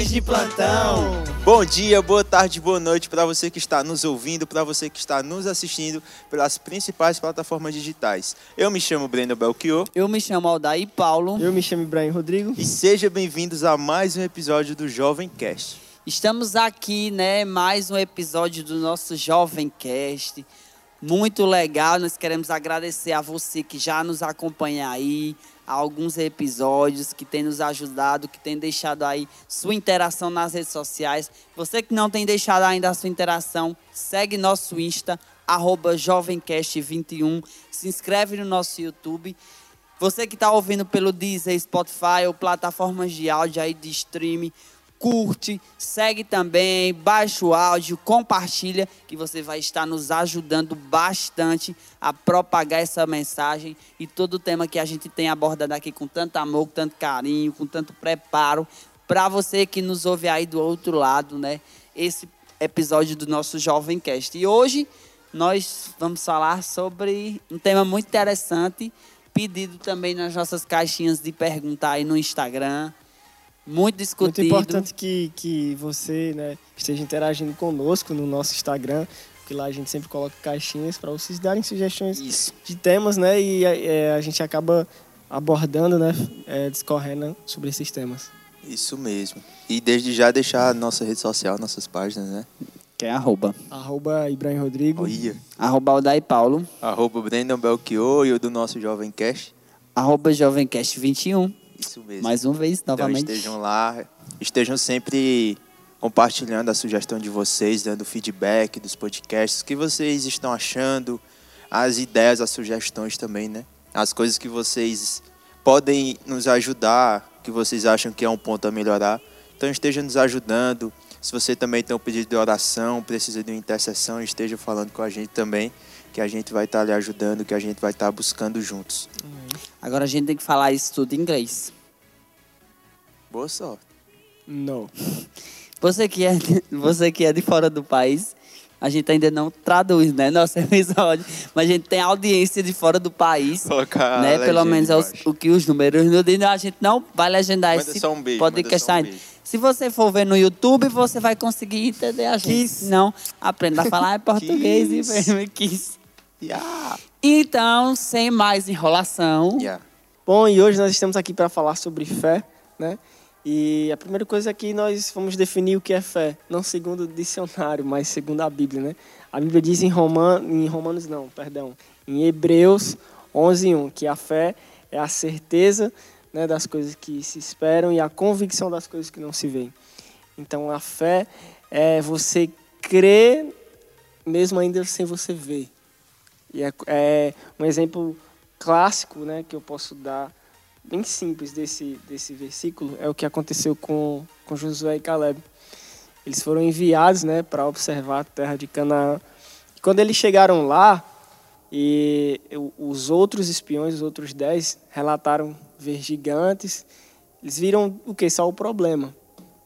Jovens de Plantão. Bom dia, boa tarde, boa noite para você que está nos ouvindo, para você que está nos assistindo pelas principais plataformas digitais. Eu me chamo Breno Belchior. Eu me chamo Aldair Paulo. Eu me chamo Ibrahim Rodrigo. E sejam bem-vindos a mais um episódio do Jovem Cast. Estamos aqui, né, mais um episódio do nosso Jovem Cast. Muito legal, nós queremos agradecer a você que já nos acompanha aí, há alguns episódios, que tem nos ajudado, que tem deixado aí sua interação nas redes sociais. Você que não tem deixado ainda a sua interação, segue nosso Insta, arroba jovemcast21, se inscreve no nosso YouTube. Você que está ouvindo pelo Deezer, Spotify ou plataformas de áudio aí de streaming, curte, segue também, baixa o áudio, compartilha, que você vai estar nos ajudando bastante a propagar essa mensagem e todo o tema que a gente tem abordado aqui com tanto amor, com tanto carinho, com tanto preparo, para você que nos ouve aí do outro lado, né? Esse episódio do nosso Jovem Cast. E hoje nós vamos falar sobre um tema muito interessante, pedido também nas nossas caixinhas de perguntar aí no Instagram muito discutido. Muito importante que, que você né, esteja interagindo conosco no nosso Instagram, porque lá a gente sempre coloca caixinhas para vocês darem sugestões Isso. de temas, né? E é, a gente acaba abordando, né, é, discorrendo sobre esses temas. Isso mesmo. E desde já deixar a nossa rede social, nossas páginas, né? Que é arroba. Arroba Ibrahim Rodrigo. Olha. Arroba Aldair Paulo. Arroba Brandon Belchior e o do nosso Jovem Cast. Arroba Jovemcast21. Isso mesmo. Mais uma vez, Então novamente. estejam lá, estejam sempre compartilhando a sugestão de vocês, dando feedback dos podcasts, o que vocês estão achando, as ideias, as sugestões também, né? As coisas que vocês podem nos ajudar, que vocês acham que é um ponto a melhorar. Então estejam nos ajudando. Se você também tem um pedido de oração, precisa de uma intercessão, esteja falando com a gente também, que a gente vai estar lhe ajudando, que a gente vai estar buscando juntos. Agora a gente tem que falar isso tudo em inglês. Boa sorte. Não. Você que é, você que é de fora do país, a gente ainda não traduz, né, nosso episódio, mas a gente tem audiência de fora do país, Colocar né? Pelo menos é os- embaixo. o que os números nos dizem. A gente não vai legendar Manda esse um beijo, podcast um. Se você for ver no YouTube, você vai conseguir entender a gente. Kiss. Se não, aprenda a falar português e mesmo quis. Yeah. Então, sem mais enrolação, Yeah. Bom, e hoje nós estamos aqui para falar sobre fé, né? E a primeira coisa é que nós vamos definir o que é fé, não segundo o dicionário, mas segundo a Bíblia, né? A Bíblia diz em, Roman, em Romanos, não, perdão, em Hebreus 11:1 que a fé é a certeza né, das coisas que se esperam e a convicção das coisas que não se veem. Então, a fé é você crer mesmo ainda sem você ver. E é, é um exemplo clássico, né, que eu posso dar, bem simples desse, desse versículo, é o que aconteceu com, com Josué e Caleb. Eles foram enviados, né, para observar a terra de Canaã. E quando eles chegaram lá, e os outros espiões, os outros dez, relataram ver gigantes. Eles viram o que? Só o problema.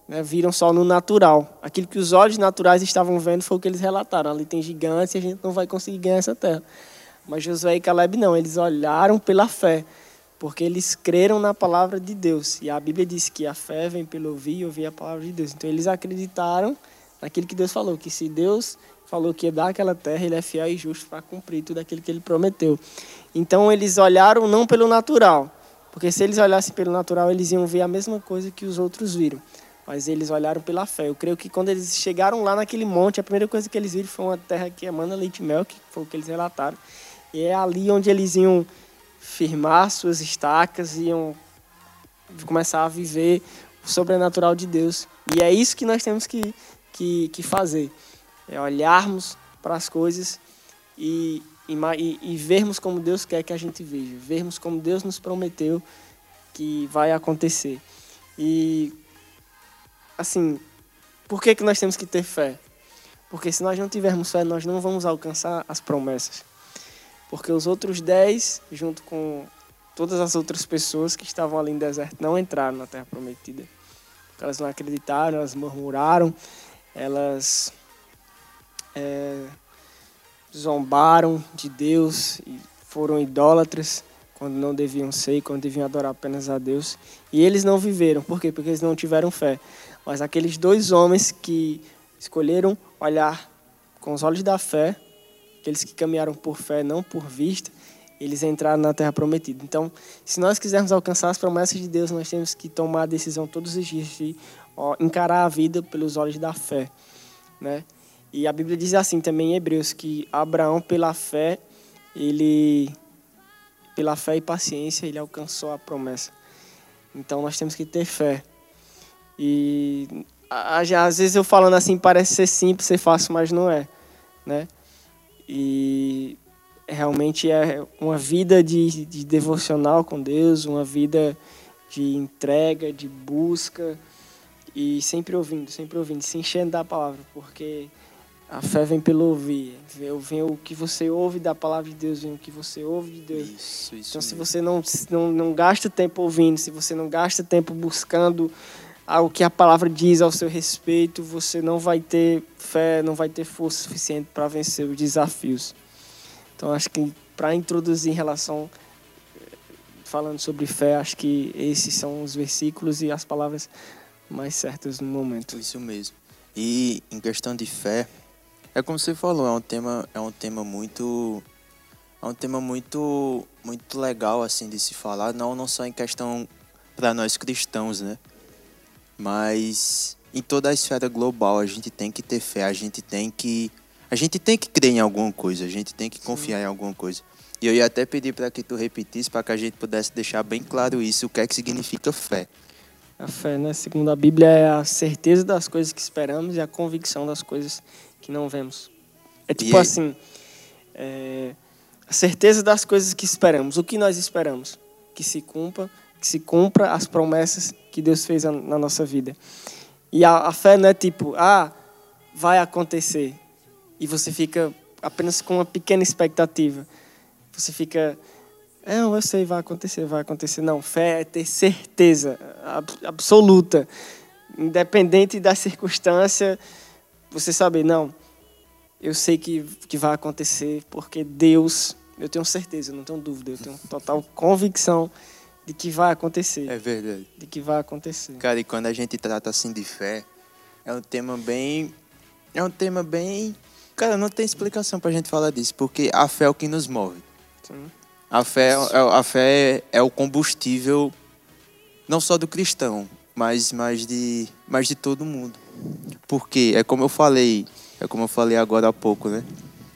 Né? Viram só no natural. Aquilo que os olhos naturais estavam vendo foi o que eles relataram. Ali tem gigantes e a gente não vai conseguir ganhar essa terra. Mas Josué e Caleb não, eles olharam pela fé, porque eles creram na palavra de Deus. E a Bíblia diz que a fé vem pelo ouvir e ouvir a palavra de Deus. Então eles acreditaram naquilo que Deus falou, que se Deus falou que ia dar aquela terra, ele é fiel e justo para cumprir tudo aquilo que ele prometeu. Então eles olharam não pelo natural, porque se eles olhassem pelo natural, eles iam ver a mesma coisa que os outros viram. Mas eles olharam pela fé. Eu creio que quando eles chegaram lá naquele monte, a primeira coisa que eles viram foi uma terra que emana leite e mel, que foi o que eles relataram. E é ali onde eles iam firmar suas estacas, iam começar a viver o sobrenatural de Deus. E é isso que nós temos que, que, que fazer. É olharmos para as coisas e, e, e vermos como Deus quer que a gente veja. Vermos como Deus nos prometeu que vai acontecer. E, assim, por que, que nós temos que ter fé? Porque se nós não tivermos fé, nós não vamos alcançar as promessas. Porque os outros dez, junto com todas as outras pessoas que estavam ali no deserto, não entraram na terra prometida. Porque elas não acreditaram, elas murmuraram, elas é, zombaram de Deus e foram idólatras quando não deviam ser, quando deviam adorar apenas a Deus. E eles não viveram. Por quê? Porque eles não tiveram fé. Mas aqueles dois homens que escolheram olhar com os olhos da fé, aqueles que caminharam por fé, não por vista, eles entraram na terra prometida. Então, se nós quisermos alcançar as promessas de Deus, nós temos que tomar a decisão todos os dias de encarar a vida pelos olhos da fé, né? E a Bíblia diz assim também em Hebreus que Abraão pela fé ele pela fé e paciência ele alcançou a promessa. Então nós temos que ter fé. E às vezes eu falando assim parece ser simples, ser fácil, mas não é, né? E realmente é uma vida de, de devocional com Deus, uma vida de entrega, de busca e sempre ouvindo, sempre ouvindo, se enchendo da palavra, porque a fé vem pelo ouvir. Vem o que você ouve da palavra de Deus, vem o que você ouve de Deus. Isso, isso então, se você não, não, não gasta tempo ouvindo, se você não gasta tempo buscando o que a palavra diz ao seu respeito, você não vai ter fé, não vai ter força suficiente para vencer os desafios. Então, acho que para introduzir em relação, falando sobre fé, acho que esses são os versículos e as palavras mais certas no momento. Isso mesmo. E em questão de fé, é como você falou, é um tema, é um tema muito é um tema muito muito legal assim de se falar, não não só em questão para nós cristãos, né? Mas em toda a esfera global a gente tem que ter fé, a gente tem que a gente tem que crer em alguma coisa, a gente tem que confiar Sim. em alguma coisa. E eu ia até pedir para que tu repetisse para que a gente pudesse deixar bem claro isso, o que é que significa fé. A fé, né, segundo a Bíblia, é a certeza das coisas que esperamos e a convicção das coisas que não vemos. É tipo assim, é, a certeza das coisas que esperamos. O que nós esperamos? Que se cumpra, que se cumpra as promessas que Deus fez na nossa vida. E a, a fé não é tipo, ah, vai acontecer. E você fica apenas com uma pequena expectativa. Você fica, é, eu sei, vai acontecer, vai acontecer. Não, fé é ter certeza absoluta, independente da circunstância você saber, não, eu sei que, que vai acontecer, porque Deus, eu tenho certeza, não tenho dúvida, eu tenho total convicção de que vai acontecer. É verdade. De que vai acontecer. Cara, e quando a gente trata assim de fé, é um tema bem. É um tema bem. Cara, não tem explicação pra gente falar disso, porque a fé é o que nos move. Sim. A fé, é, a fé é o combustível, não só do cristão, mas, mas, de, mas de todo mundo. Porque é como eu falei, é como eu falei agora há pouco, né?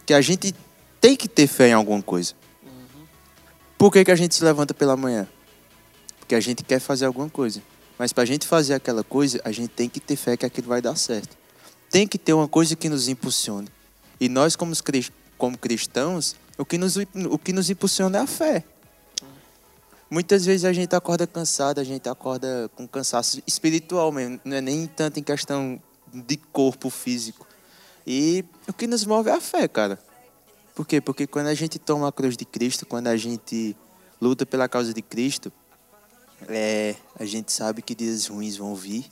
Que a gente tem que ter fé em alguma coisa. Por que, que a gente se levanta pela manhã? Porque a gente quer fazer alguma coisa. Mas para a gente fazer aquela coisa, a gente tem que ter fé que aquilo vai dar certo. Tem que ter uma coisa que nos impulsione. E nós, como, como cristãos, o que, nos, o que nos impulsiona é a fé. Muitas vezes a gente acorda cansado, a gente acorda com cansaço espiritual mesmo, não é nem tanto em questão de corpo físico. E o que nos move é a fé, cara. Por quê? Porque quando a gente toma a cruz de Cristo, quando a gente luta pela causa de Cristo, é, a gente sabe que dias ruins vão vir,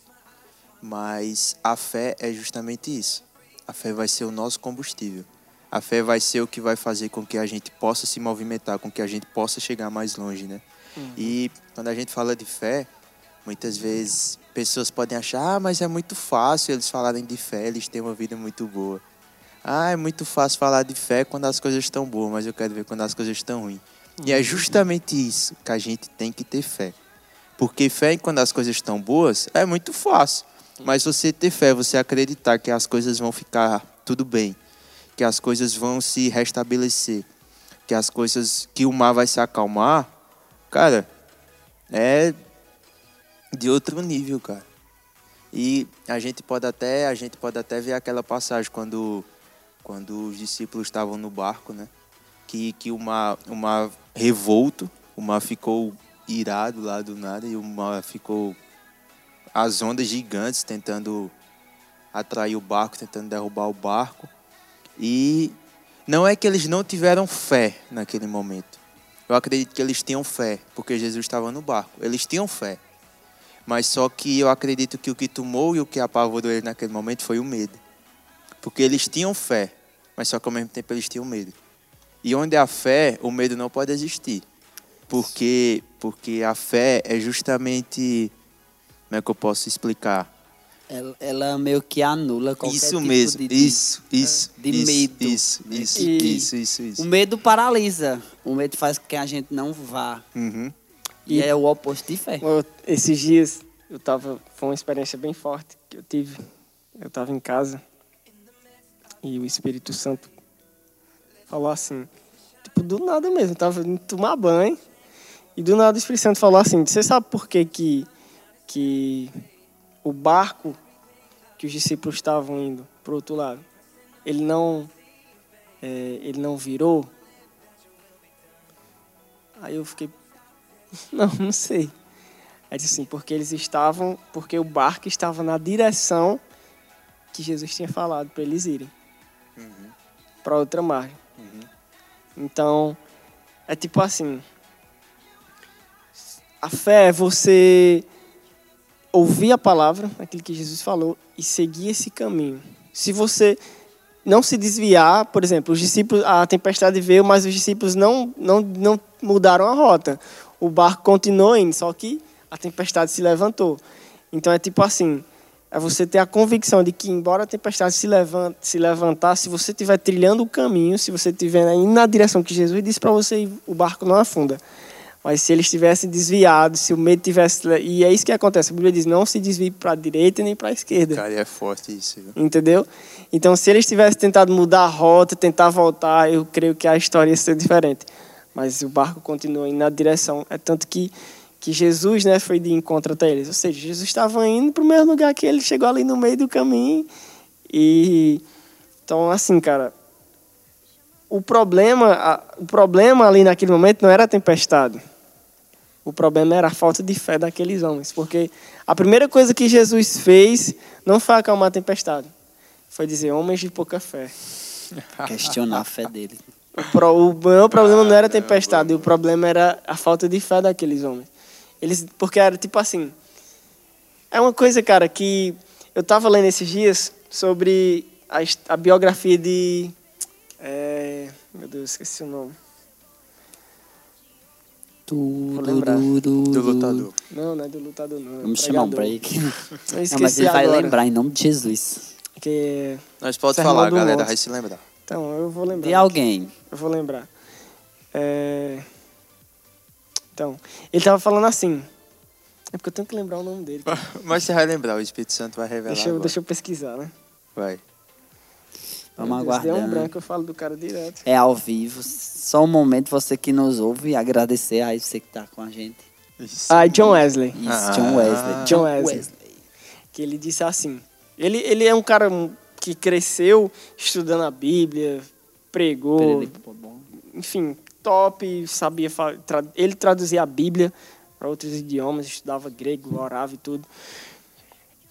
mas a fé é justamente isso. A fé vai ser o nosso combustível. A fé vai ser o que vai fazer com que a gente possa se movimentar, com que a gente possa chegar mais longe, né? Uhum. E quando a gente fala de fé, muitas vezes pessoas podem achar, ah, mas é muito fácil eles falarem de fé, eles têm uma vida muito boa. Ah, é muito fácil falar de fé quando as coisas estão boas, mas eu quero ver quando as coisas estão ruins. Uhum. E é uhum. justamente isso que a gente tem que ter fé. Porque fé quando as coisas estão boas é muito fácil. Mas você ter fé, você acreditar que as coisas vão ficar tudo bem, que as coisas vão se restabelecer, que as coisas, que o mar vai se acalmar, Cara, é de outro nível, cara. E a gente pode até, a gente pode até ver aquela passagem quando quando os discípulos estavam no barco, né? Que que o mar, o mar revolto, o mar ficou irado lá do nada e o mar ficou as ondas gigantes tentando atrair o barco, tentando derrubar o barco. E não é que eles não tiveram fé naquele momento. Eu acredito que eles tinham fé, porque Jesus estava no barco. Eles tinham fé. Mas só que eu acredito que o que tomou e o que apavorou eles naquele momento foi o medo. Porque eles tinham fé, mas só que ao mesmo tempo eles tinham medo. E onde há fé, o medo não pode existir. Porque, porque a fé é justamente. Como é que eu posso explicar? Ela, ela meio que anula qualquer Isso tipo mesmo, de, de- isso, isso. de isso, medo. Isso, isso, E- isso, isso, isso. O medo paralisa. O medo faz com que a gente não vá. Uhum. E, E- é o oposto de fé. Eu- Esses dias eu tava. Foi uma experiência bem forte que eu tive. Eu tava em casa e o Espírito Santo falou assim, tipo, do nada mesmo, eu tava indo tomar banho e do nada o Espírito Santo falou assim, você sabe por que que, que o barco que os discípulos estavam indo pro outro lado, ele não, é, ele não virou? Aí eu fiquei, não, não sei. Aí disse assim, porque eles estavam, porque o barco estava na direção que Jesus tinha falado para eles irem. Para outra margem. Então, é tipo assim, a fé é você ouvir a palavra, aquilo que Jesus falou, e seguir esse caminho. Se você não se desviar, por exemplo, os discípulos, a tempestade veio, mas os discípulos não, não, não mudaram a rota. O barco continuou indo, só que a tempestade se levantou. Então é tipo assim, é você ter a convicção de que embora a tempestade se, levanta, se levantar, se você estiver trilhando o caminho, se você estiver indo na direção que Jesus disse para você, o barco não afunda. Mas se eles tivessem desviado, se o medo tivesse... E é isso que acontece. A Bíblia diz, não se desvie para a direita nem para a esquerda. Cara, é forte isso. viu? Entendeu? Então, se eles tivessem tentado mudar a rota, tentar voltar, eu creio que a história ia ser diferente. Mas o barco continuou indo na direção. É tanto que, que Jesus né, foi de encontro até eles. Ou seja, Jesus estava indo para o mesmo lugar que ele chegou ali no meio do caminho. E então, assim, cara, o problema, o problema ali naquele momento não era a tempestade. O problema era a falta de fé daqueles homens, porque a primeira coisa que Jesus fez não foi acalmar a tempestade, foi dizer homens de pouca fé. Questionar a fé dele. O, maior problema não era a tempestade, o problema era a falta de fé daqueles homens. Eles, porque era tipo assim, é uma coisa, cara, que eu estava lendo esses dias sobre a, a biografia de, é, meu Deus, esqueci o nome. Lembrar. du, Do lutador. Não, não é do lutador, não. é Vamos chamar um break. Não, mas ele vai agora, lembrar em nome de Jesus. Que, Nós pode Sermão falar, do galera, Monte. vai se lembrar. então, eu vou lembrar. De alguém. Eu vou lembrar. É... Então, ele tava falando assim. É porque eu tenho que lembrar o nome dele. cara. Mas você vai lembrar, o Espírito Santo vai revelar. Deixa eu, agora. deixa eu pesquisar, né? Vai. Vamos Meu Deus, Deu um aguardando. branco, eu falo do cara direto. É ao vivo. Só um momento, você que nos ouve, e agradecer aí você que tá com a gente. Isso. Ah, John Wesley. Isso, Ah. John Wesley. John Wesley. Que ele disse assim. Ele, ele é um cara que cresceu estudando a Bíblia, pregou, enfim, top, sabia ele traduzia a Bíblia para outros idiomas, estudava grego, orava e tudo.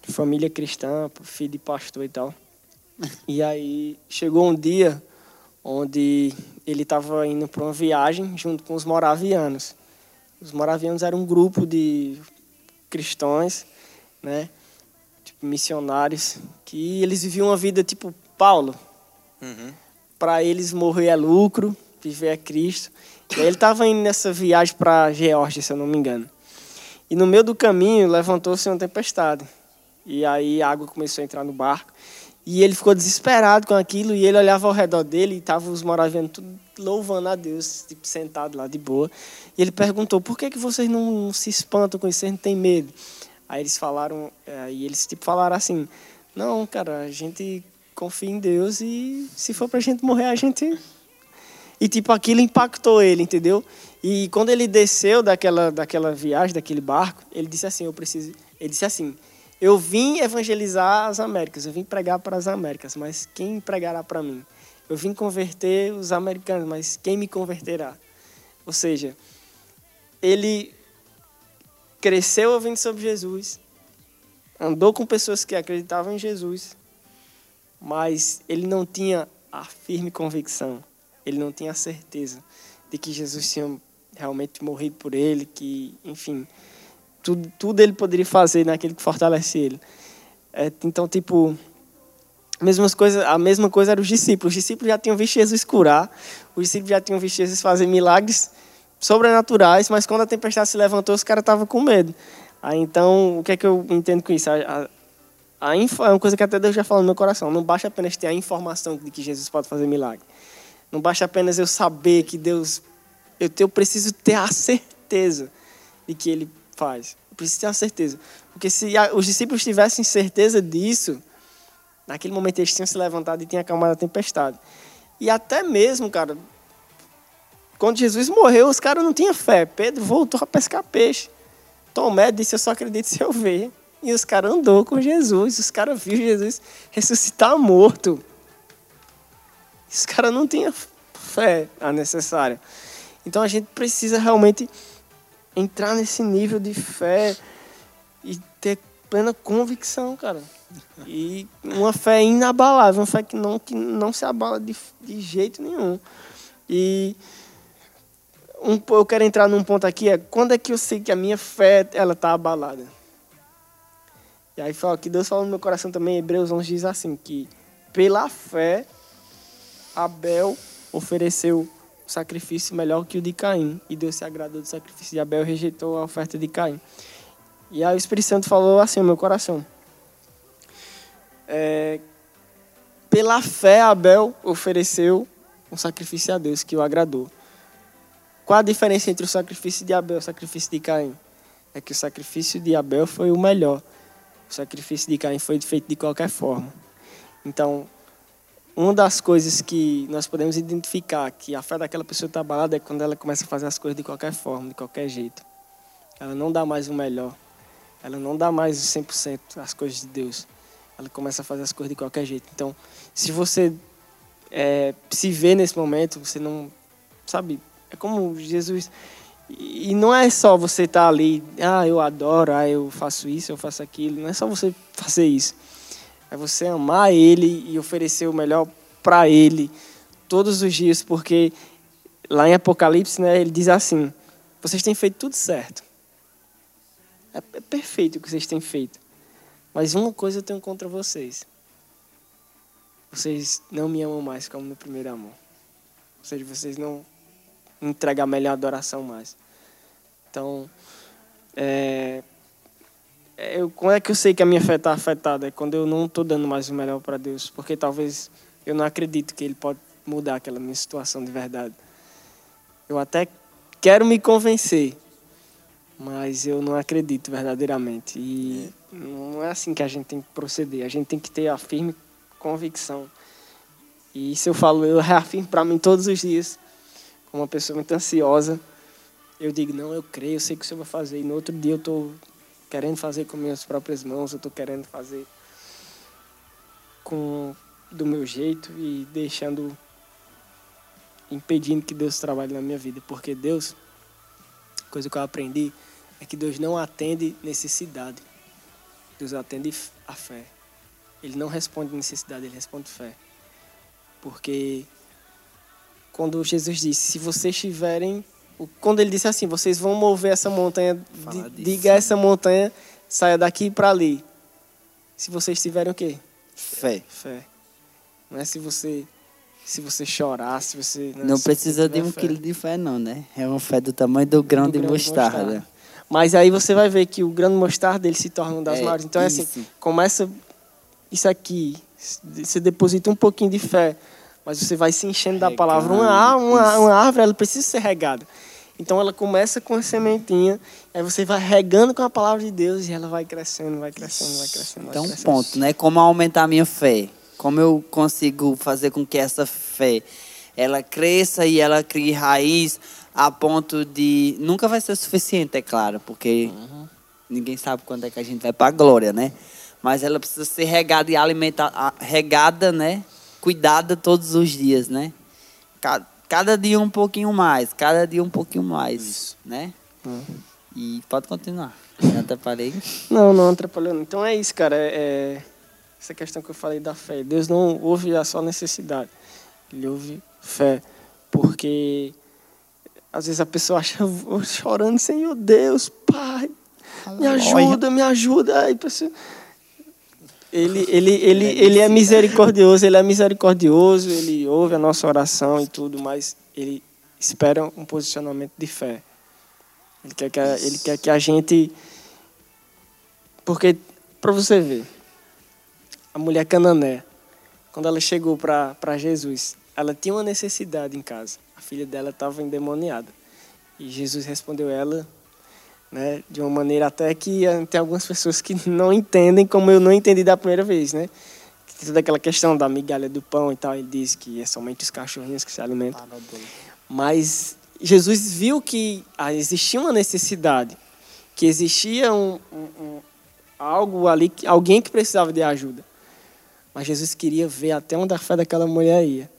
Família cristã, filho de pastor e tal. E aí chegou um dia onde ele estava indo para uma viagem junto com os moravianos. Os moravianos eram um grupo de cristãos, né? Tipo missionários que eles viviam uma vida tipo Paulo, Uhum. para eles morrer é lucro, viver é Cristo. E aí ele estava indo nessa viagem para Geórgia, se eu não me engano. E no meio do caminho levantou-se uma tempestade. E aí a água começou a entrar no barco. E ele ficou desesperado com aquilo e ele olhava ao redor dele e estavam os moravianos tudo louvando a Deus, tipo, sentado lá de boa. E ele perguntou, por que, que vocês não, se espantam com isso, vocês não têm medo? Aí eles falaram, eh, e eles tipo falaram assim, não, cara, a gente confia em Deus e se for pra gente morrer, a gente... E tipo, aquilo impactou ele, entendeu? E quando ele desceu daquela, daquela viagem, daquele barco, ele disse assim, eu preciso... Ele disse assim, eu vim evangelizar as Américas, eu vim pregar para as Américas, mas quem pregará para mim? Eu vim converter os americanos, mas quem me converterá? Ou seja, ele cresceu ouvindo sobre Jesus, andou com pessoas que acreditavam em Jesus, mas ele não tinha a firme convicção, ele não tinha a certeza de que Jesus tinha realmente morrido por ele, que, enfim, tudo, tudo ele poderia fazer naquele que fortalece ele. É, então, tipo, mesmas coisa, a mesma coisa eram os discípulos. Os discípulos já tinham visto Jesus curar, os discípulos já tinham visto Jesus fazer milagres sobrenaturais, mas quando a tempestade se levantou, os caras estavam com medo. Aí, então, o que é que eu entendo com isso? A, a, a info, é uma coisa que até Deus já falou no meu coração. Não basta apenas ter a informação de que Jesus pode fazer milagre. Não basta apenas eu saber que Deus. Eu, eu preciso ter a certeza de que Ele faz. Eu preciso ter a certeza. Porque se os discípulos tivessem certeza disso, naquele momento eles tinham se levantado e tinham acalmado a tempestade. E até mesmo, cara, quando Jesus morreu, os caras não tinham fé. Pedro voltou a pescar peixe. Tomé disse: Eu só acredito se eu ver. E os caras andou com Jesus. Os caras viram Jesus ressuscitar morto. Os caras não tinham fé a necessária. Então a gente precisa realmente entrar nesse nível de fé e ter plena convicção, cara. E uma fé inabalável, uma fé que não, que não se abala de, de jeito nenhum. E um, eu quero entrar num ponto aqui, é quando é que eu sei que a minha fé ela está abalada? E aí fala que Deus fala no meu coração também, Hebreus 11 diz assim, que pela fé Abel ofereceu sacrifício melhor que o de Caim, e Deus se agradou do sacrifício de Abel e rejeitou a oferta de Caim. E aí o Espírito Santo falou assim no meu coração, é, pela fé Abel ofereceu um sacrifício a Deus que o agradou. Qual a diferença entre o sacrifício de Abel e o sacrifício de Caim? É que o sacrifício de Abel foi o melhor. O sacrifício de Caim foi feito de qualquer forma. Então, uma das coisas que nós podemos identificar que a fé daquela pessoa está abalada é quando ela começa a fazer as coisas de qualquer forma, de qualquer jeito. Ela não dá mais o melhor. Ela não dá mais o 100% as coisas de Deus. Ela começa a fazer as coisas de qualquer jeito. Então, se você é, se vê nesse momento, você não. Sabe, é como Jesus. E não é só você estar tá ali, ah, eu adoro, ah, eu faço isso, eu faço aquilo. Não é só você fazer isso. É você amar Ele e oferecer o melhor para Ele todos os dias, porque lá em Apocalipse, né, ele diz assim: vocês têm feito tudo certo. É, é perfeito o que vocês têm feito. Mas uma coisa eu tenho contra vocês. Vocês não me amam mais como no primeiro amor. Ou seja, vocês não entrega a melhor adoração mais. Então, é eu, como é que eu sei que a minha fé está afetada? É quando eu não estou dando mais o melhor para Deus, porque talvez eu não acredito que Ele pode mudar aquela minha situação de verdade. Eu até quero me convencer, mas eu não acredito verdadeiramente. E não é assim que a gente tem que proceder. A gente tem que ter a firme convicção. E isso eu falo, eu reafirmo para mim todos os dias uma pessoa muito ansiosa, eu digo, não, eu creio, eu sei que o Senhor vai fazer. E no outro dia eu estou querendo fazer com minhas próprias mãos, eu estou querendo fazer com do meu jeito e deixando, impedindo que Deus trabalhe na minha vida. Porque Deus, coisa que eu aprendi, é que Deus não atende necessidade. Deus atende a fé. Ele não responde necessidade, ele responde fé. Porque quando Jesus disse: Se vocês tiverem. Quando ele disse assim: Vocês vão mover essa montanha, diga essa montanha, saia daqui para ali. Se vocês tiverem o quê? Fé. Fé. Não é se você se você chorar, se você. Não, não se precisa de um fé. quilo de fé, não, né? É uma fé do tamanho do grão, do de, grão mostarda. mostarda. Mas aí você vai ver que o grão de mostarda ele se torna uma das é, maiores. Então isso. é assim: começa isso aqui, você deposita um pouquinho de fé mas você vai se enchendo da palavra. Uma, uma, uma árvore ela precisa ser regada. Então ela começa com a sementinha, aí você vai regando com a palavra de Deus e ela vai crescendo, vai crescendo, vai crescendo. Então, vai crescendo. ponto, né? Como aumentar a minha fé? Como eu consigo fazer com que essa fé ela cresça e ela crie raiz a ponto de nunca vai ser suficiente, é claro, porque uhum. ninguém sabe quando é que a gente vai para a glória, né? Mas ela precisa ser regada e alimentada, regada, né? cuidada todos os dias, né? Cada, cada dia um pouquinho mais, cada dia um pouquinho mais, Isso. né? Hum. E pode continuar. Não atrapalhei? Não, não atrapalhou. Então é isso, cara. É, é, essa questão que eu falei da fé. Deus não ouve a sua necessidade. Ele ouve fé. Porque às vezes a pessoa acha, chorando, Senhor Deus, Pai, me ajuda, me ajuda. Aí a pessoa, ele, ele, ele, ele é misericordioso, ele é misericordioso, ele ouve a nossa oração e tudo, mas ele espera um posicionamento de fé. Ele quer que a, ele quer que a gente. Porque, para você ver, a mulher canané, quando ela chegou para Jesus, ela tinha uma necessidade em casa. A filha dela estava endemoniada. E Jesus respondeu ela né, de uma maneira até que tem algumas pessoas que não entendem como eu não entendi da primeira vez, né? Toda aquela questão da migalha do pão e tal, ele diz que é somente os cachorrinhos que se alimentam. Mas Jesus viu que ah, existia uma necessidade, que existia um, um, um, algo ali, alguém que precisava de ajuda. Mas Jesus queria ver até onde a fé daquela mulher ia.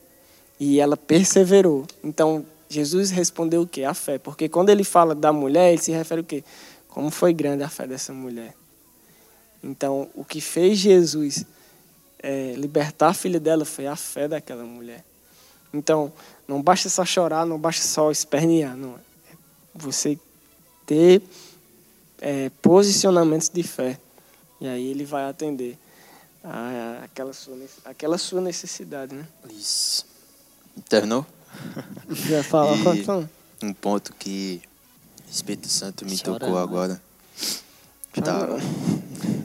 E ela perseverou. Então, Jesus respondeu o quê? A fé. Porque quando ele fala da mulher, ele se refere ao quê? Como foi grande a fé dessa mulher. Então, o que fez Jesus é, libertar a filha dela foi a fé daquela mulher. Então, não basta só chorar, não basta só espernear. Não. É você ter é, posicionamentos de fé. E aí ele vai atender a, aquela, sua, aquela sua necessidade. Né? Isso. Terminou? Já fala, e um ponto que o Espírito Santo me Chora, tocou agora. Tá,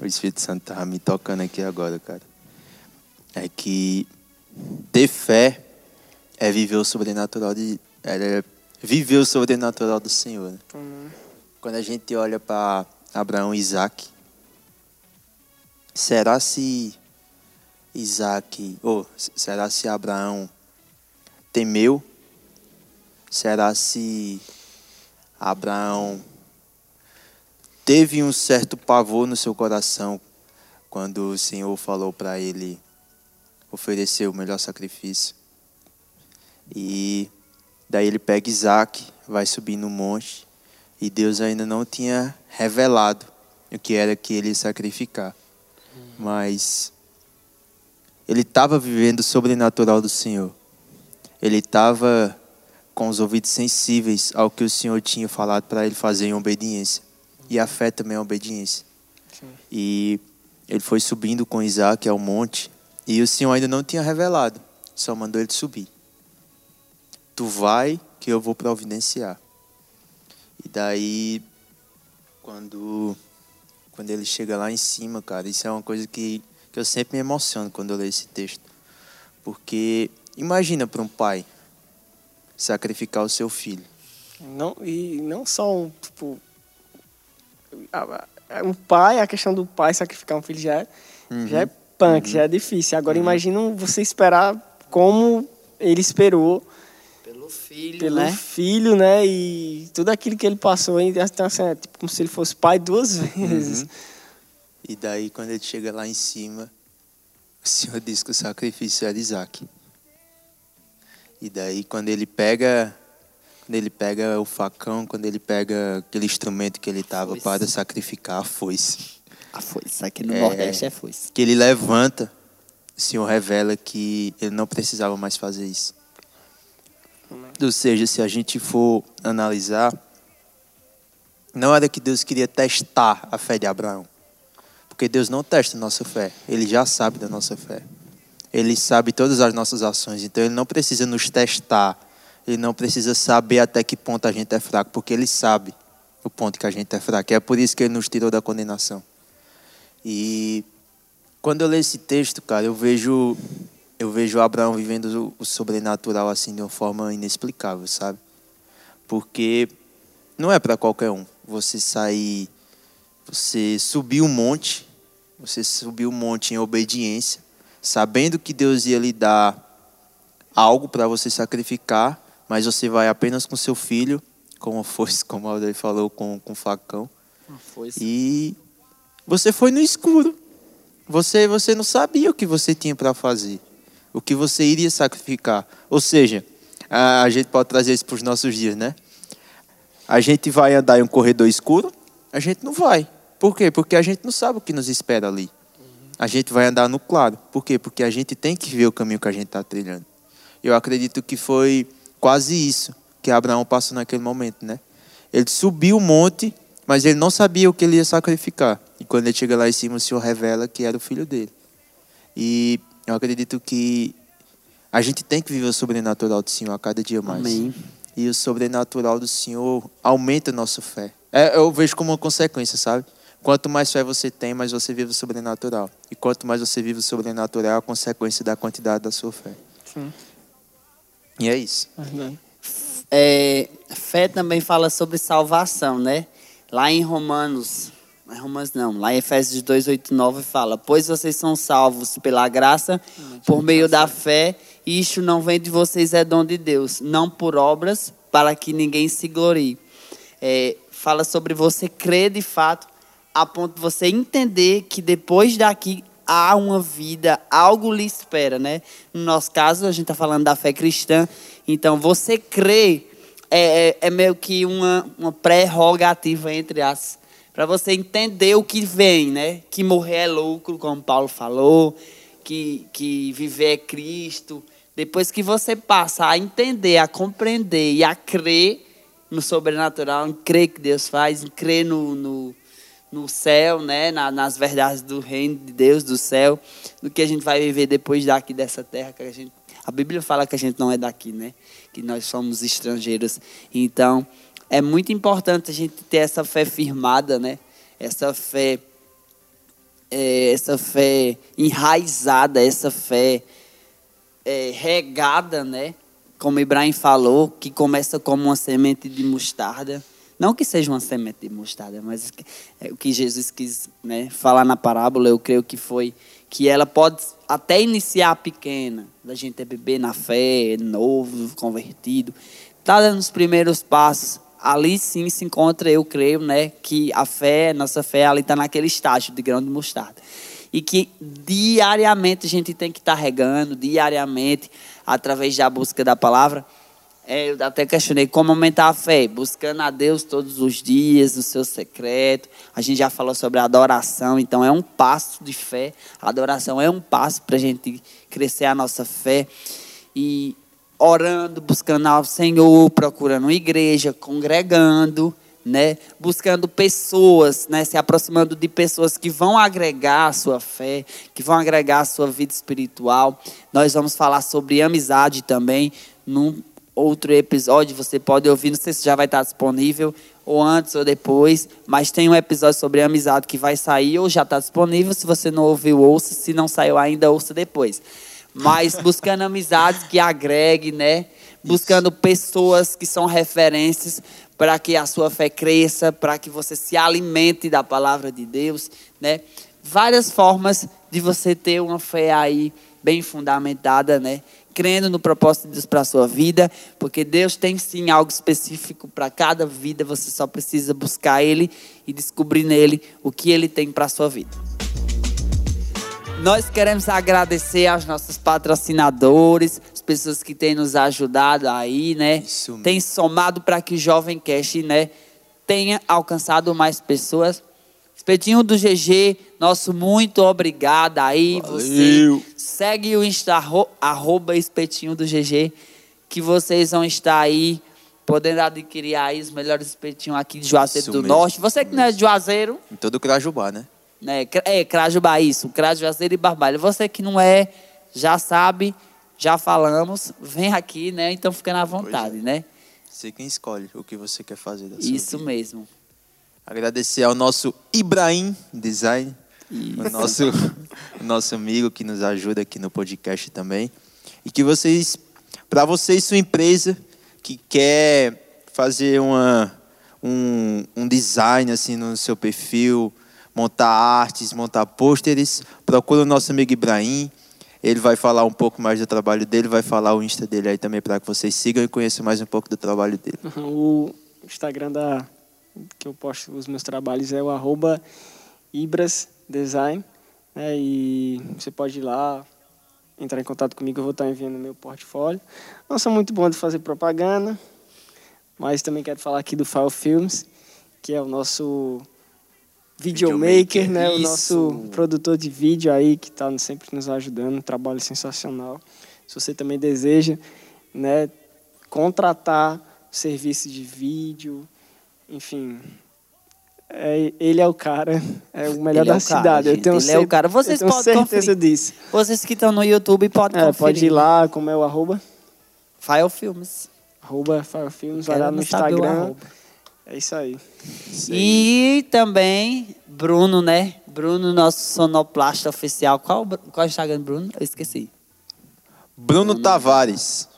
o Espírito Santo tava me tocando aqui agora, cara. É que ter fé é viver o sobrenatural de. É viver o sobrenatural do Senhor. Né? Uhum. Quando a gente olha para Abraão e Isaac, será se Isaac, ou será se Abraão temeu? Será se Abraão teve um certo pavor no seu coração quando o Senhor falou para ele oferecer o melhor sacrifício? E daí ele pega Isaac, vai subir no monte, e Deus ainda não tinha revelado o que era que ele ia sacrificar. Mas ele estava vivendo o sobrenatural do Senhor ele estava com os ouvidos sensíveis ao que o Senhor tinha falado para ele fazer em obediência. E a fé também é obediência. Sim. E ele foi subindo com Isaac ao monte, e o Senhor ainda não tinha revelado, só mandou ele subir. Tu vai que eu vou providenciar. E daí, quando, quando ele chega lá em cima, cara, isso é uma coisa que, que eu sempre me emociono quando eu leio esse texto. Porque Imagina para um pai sacrificar o seu filho. Não, e não só um, tipo, um pai, a questão do pai sacrificar um filho já é, uhum. já é punk, uhum. já é difícil. Agora uhum. imagina você esperar como ele esperou pelo filho, pelo né? filho, né? E tudo aquilo que ele passou, então, assim, é tipo como se ele fosse pai duas vezes. Uhum. E daí quando ele chega lá em cima, o Senhor diz que o sacrifício era Isaac. E daí quando ele pega quando ele pega o facão, quando ele pega aquele instrumento que ele estava para sacrificar a foice. A foice, aqui no é, Nordeste é foice. Que ele levanta, o Senhor revela que ele não precisava mais fazer isso. Ou seja, se a gente for analisar, não era que Deus queria testar a fé de Abraão. Porque Deus não testa a nossa fé, ele já sabe da nossa fé. Ele sabe todas as nossas ações, então ele não precisa nos testar. Ele não precisa saber até que ponto a gente é fraco, porque ele sabe o ponto que a gente é fraco. É por isso que ele nos tirou da condenação. E quando eu leio esse texto, cara, eu vejo eu vejo Abraão vivendo o sobrenatural assim de uma forma inexplicável, sabe? Porque não é para qualquer um. Você sair, você subir um monte, você subir um monte em obediência sabendo que Deus ia lhe dar algo para você sacrificar, mas você vai apenas com seu filho, como foi, como a Aldair falou, com, com facão. E você foi no escuro. Você, você não sabia o que você tinha para fazer, o que você iria sacrificar. Ou seja, a, a gente pode trazer isso para os nossos dias, né? A gente vai andar em um corredor escuro? A gente não vai. Por quê? Porque a gente não sabe o que nos espera ali a gente vai andar no claro. Por quê? Porque a gente tem que ver o caminho que a gente está trilhando. Eu acredito que foi quase isso que Abraão passou naquele momento, né? Ele subiu o monte, mas ele não sabia o que ele ia sacrificar. E quando ele chega lá em cima, o Senhor revela que era o filho dele. E eu acredito que a gente tem que viver o sobrenatural do Senhor a cada dia mais. Amém. E o sobrenatural do Senhor aumenta a nossa fé. É, eu vejo como uma consequência, sabe? Quanto mais fé você tem, mais você vive o sobrenatural. E quanto mais você vive o sobrenatural, é a consequência da quantidade da sua fé. Sim. E é isso. É, fé também fala sobre salvação, né? Lá em Romanos, não é Romanos não, lá em Efésios 2, 8, 9 fala: Pois vocês são salvos pela graça, por meio da fé, e isto não vem de vocês, é dom de Deus, não por obras, para que ninguém se glorie. É, fala sobre você crer de fato, a ponto de você entender que depois daqui há uma vida, algo lhe espera, né? No nosso caso, a gente está falando da fé cristã, então você crê é, é, é meio que uma, uma prerrogativa entre as para você entender o que vem, né? Que morrer é lucro, como Paulo falou, que, que viver é Cristo. Depois que você passa a entender, a compreender e a crer no sobrenatural, em crer que Deus faz, em crer no, no, no céu, né? Na, nas verdades do reino de Deus, do céu, do que a gente vai viver depois daqui dessa terra que a gente. A Bíblia fala que a gente não é daqui, né? Que nós somos estrangeiros. Então, é muito importante a gente ter essa fé firmada, né? Essa fé, é, essa fé enraizada, essa fé é, regada, né? Como Ibrahim falou, que começa como uma semente de mostarda. Não que seja uma semente de mostarda, mas é o que Jesus quis né, falar na parábola, eu creio que foi que ela pode até iniciar pequena, da gente é bebê na fé, novo, convertido, está dando os primeiros passos, ali sim se encontra, eu creio, né, que a fé, nossa fé, ali está naquele estágio de grão de mostarda. E que diariamente a gente tem que estar tá regando, diariamente, através da busca da palavra. É, eu até questionei como aumentar a fé, buscando a Deus todos os dias, no seu secreto. A gente já falou sobre a adoração, então é um passo de fé. A adoração é um passo para a gente crescer a nossa fé. E orando, buscando ao Senhor, procurando uma igreja, congregando, né? Buscando pessoas, né? Se aproximando de pessoas que vão agregar a sua fé, que vão agregar a sua vida espiritual. Nós vamos falar sobre amizade também num outro episódio. Você pode ouvir, não sei se já vai estar disponível ou antes ou depois, mas tem um episódio sobre amizade que vai sair ou já está disponível. Se você não ouviu, ouça. Se não saiu ainda, ouça depois mas buscando amizades que agreguem, né? Buscando pessoas que são referências para que a sua fé cresça, para que você se alimente da palavra de Deus, né? Várias formas de você ter uma fé aí bem fundamentada, né? Crendo no propósito de Deus para a sua vida, porque Deus tem sim algo específico para cada vida, você só precisa buscar Ele e descobrir nele o que Ele tem para a sua vida. Nós queremos agradecer aos nossos patrocinadores, as pessoas que têm nos ajudado aí, né? Isso Tem somado para que Jovem Cast, né, tenha alcançado mais pessoas. Espetinho do GG, nosso muito obrigado aí. Valeu. Você segue o Insta, arroba Espetinho do GG, que vocês vão estar aí podendo adquirir aí os melhores espetinhos aqui de Juazeiro Isso do mesmo. Norte. Você que não é de Juazeiro. Em todo Crajubá, né? Né? É, Crajubá, isso. Crajuazeiro e Barbalho. Você que não é, já sabe, já falamos, vem aqui, né? Então fica na vontade, é. né? Você quem escolhe o que você quer fazer da sua Isso mesmo. Agradecer ao nosso Ibrahim Design, o nosso, o nosso amigo que nos ajuda aqui no podcast também. E que vocês, para vocês, sua empresa que quer fazer uma, um, um design assim no seu perfil, montar artes, montar pôsteres, procura o nosso amigo Ibrahim. Ele vai falar um pouco mais do trabalho dele, vai falar o Insta dele aí também para que vocês sigam e conheçam mais um pouco do trabalho dele. O Instagram da, que eu posto os meus trabalhos é o arroba Ibras Design. Né, e você pode ir lá, entrar em contato comigo, eu vou estar enviando meu portfólio. Não sou muito bom de fazer propaganda, mas também quero falar aqui do File Films, que é o nosso videomaker, né? Isso. O nosso produtor de vídeo aí que está sempre nos ajudando, um trabalho sensacional. Se você também deseja, né, contratar serviço de vídeo, enfim, é, ele é o cara, é o melhor ele da é cidade. Cara, eu tenho ele é o cara. Vocês eu tenho podem certeza conferir. disso. Vocês que estão no YouTube podem é, conferir. Pode ir lá, como é o arroba? File Filmes. Arroba File Filmes, vai lá no Instagram É isso aí. E também Bruno, né? Bruno, nosso sonoplasta oficial. Qual, qual é o Instagram do Bruno? Eu esqueci. Bruno Tavares.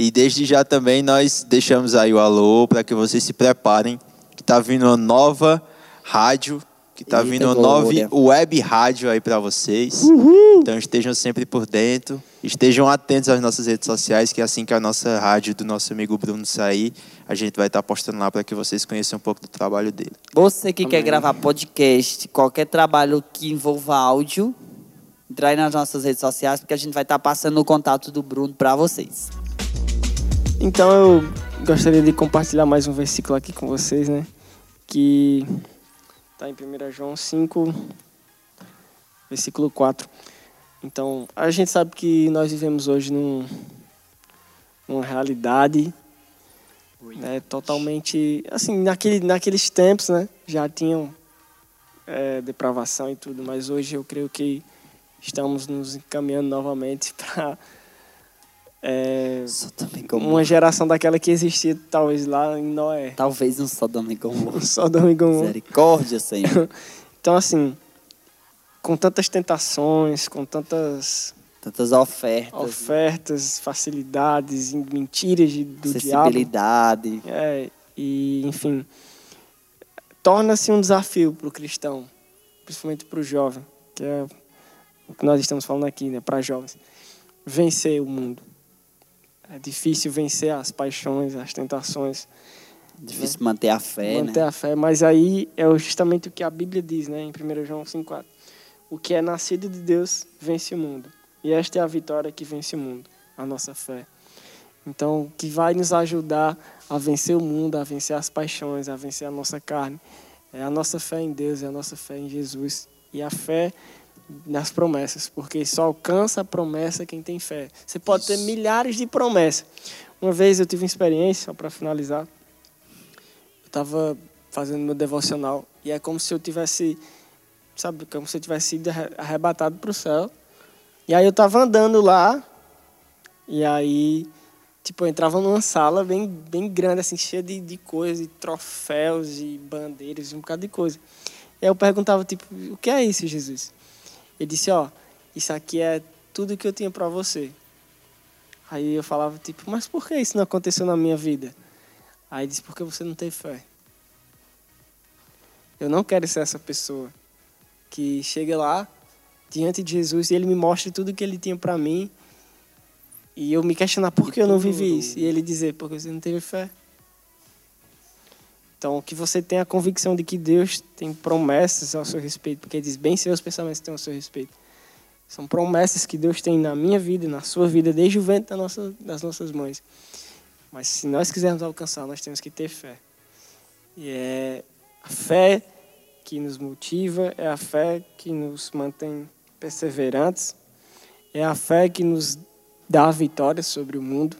E desde já também nós deixamos aí o alô para que vocês se preparem, que tá vindo uma nova rádio, que tá Eita vindo uma glória. nova web rádio aí para vocês. Então estejam sempre por dentro, estejam atentos às nossas redes sociais, que assim que a nossa rádio do nosso amigo Bruno sair, a gente vai estar postando lá para que vocês conheçam um pouco do trabalho dele. Você que quer Amém. gravar podcast, qualquer trabalho que envolva áudio, entra aí nas nossas redes sociais, porque a gente vai estar passando o contato do Bruno para vocês. Então eu gostaria de compartilhar mais um versículo aqui com vocês, né? Que está em 1 João 5, versículo 4. Então, a gente sabe que nós vivemos hoje num, numa realidade né, totalmente. Assim, naquele, naqueles tempos, né? Já tinham é, depravação e tudo, mas hoje eu creio que estamos nos encaminhando novamente para. É, uma geração daquela que existia talvez lá em Noé. Talvez um Sodoma e Gomorra. Sodoma e Gomorra. Misericórdia, Senhor. Então, assim, com tantas tentações, com tantas Tantas ofertas, ofertas, facilidades, e mentiras de- do diabo, acessibilidade. é, e enfim, torna-se um desafio para o cristão, principalmente para o jovem, que é o que nós estamos falando aqui, né, para jovens, vencer o mundo. É difícil vencer as paixões, as tentações, Difícil manter a fé, manter né? a fé, mas aí é justamente o que a Bíblia diz, né, em 1 João 5,4. O que é nascido de Deus vence o mundo. E esta é a vitória que vence o mundo, a nossa fé. Então, o que vai nos ajudar a vencer o mundo, a vencer as paixões, a vencer a nossa carne, é a nossa fé em Deus, é a nossa fé em Jesus e a fé nas promessas, porque só alcança a promessa quem tem fé. Você pode ter milhares de promessas. Uma vez eu tive uma experiência, só para finalizar, eu estava fazendo meu devocional e é como se eu tivesse, sabe, como se eu tivesse sido arre- arrebatado para o céu. E aí eu estava andando lá e aí, tipo, eu entrava numa sala bem, bem grande, assim, cheia de, de coisas, de troféus e bandeiras um bocado de coisa. E aí eu perguntava, tipo, o que é isso, Jesus? Ele disse, ó, isso aqui é tudo que eu tinha para você. Aí eu falava, tipo, mas por que isso não aconteceu na minha vida? Aí ele disse, porque você não tem fé. Eu não quero ser essa pessoa que chega lá diante de Jesus e ele me mostra tudo que ele tinha para mim e eu me questionar por que eu não vivi isso e ele dizer porque você não teve fé. Então, que você tenha a convicção de que Deus tem promessas ao seu respeito, porque ele diz bem seus pensamentos têm ao seu respeito. São promessas que Deus tem na minha vida, na sua vida, desde o ventre da nossa, das nossas mães. Mas se nós quisermos alcançar, nós temos que ter fé. E é a fé que nos motiva, é a fé que nos mantém perseverantes, é a fé que nos dá a vitória sobre o mundo.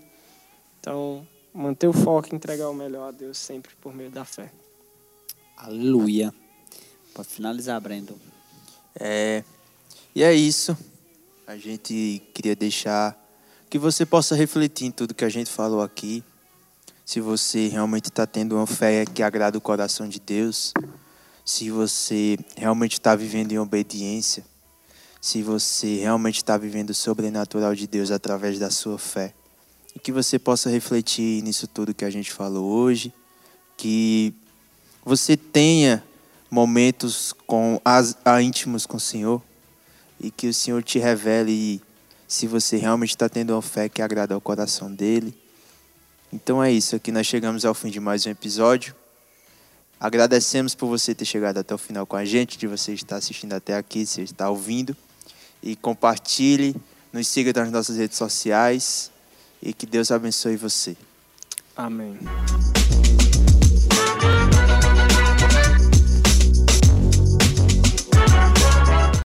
Então, manter o foco e entregar o melhor a Deus sempre por meio da fé. Aleluia. Pode finalizar, Brandon. É, e é isso. A gente queria deixar que você possa refletir em tudo que a gente falou aqui. Se você realmente está tendo uma fé que agrada o coração de Deus, se você realmente está vivendo em obediência, se você realmente está vivendo o sobrenatural de Deus através da sua fé. E que você possa refletir nisso tudo que a gente falou hoje, que você tenha momentos com as, a íntimos com o Senhor e que o Senhor te revele se você realmente está tendo uma fé que agrada ao coração dele. Então é isso, aqui nós chegamos ao fim de mais um episódio. Agradecemos por você ter chegado até o final com a gente, de você estar assistindo até aqui, você está ouvindo. E compartilhe, nos siga nas nossas redes sociais e que Deus abençoe você. Amém.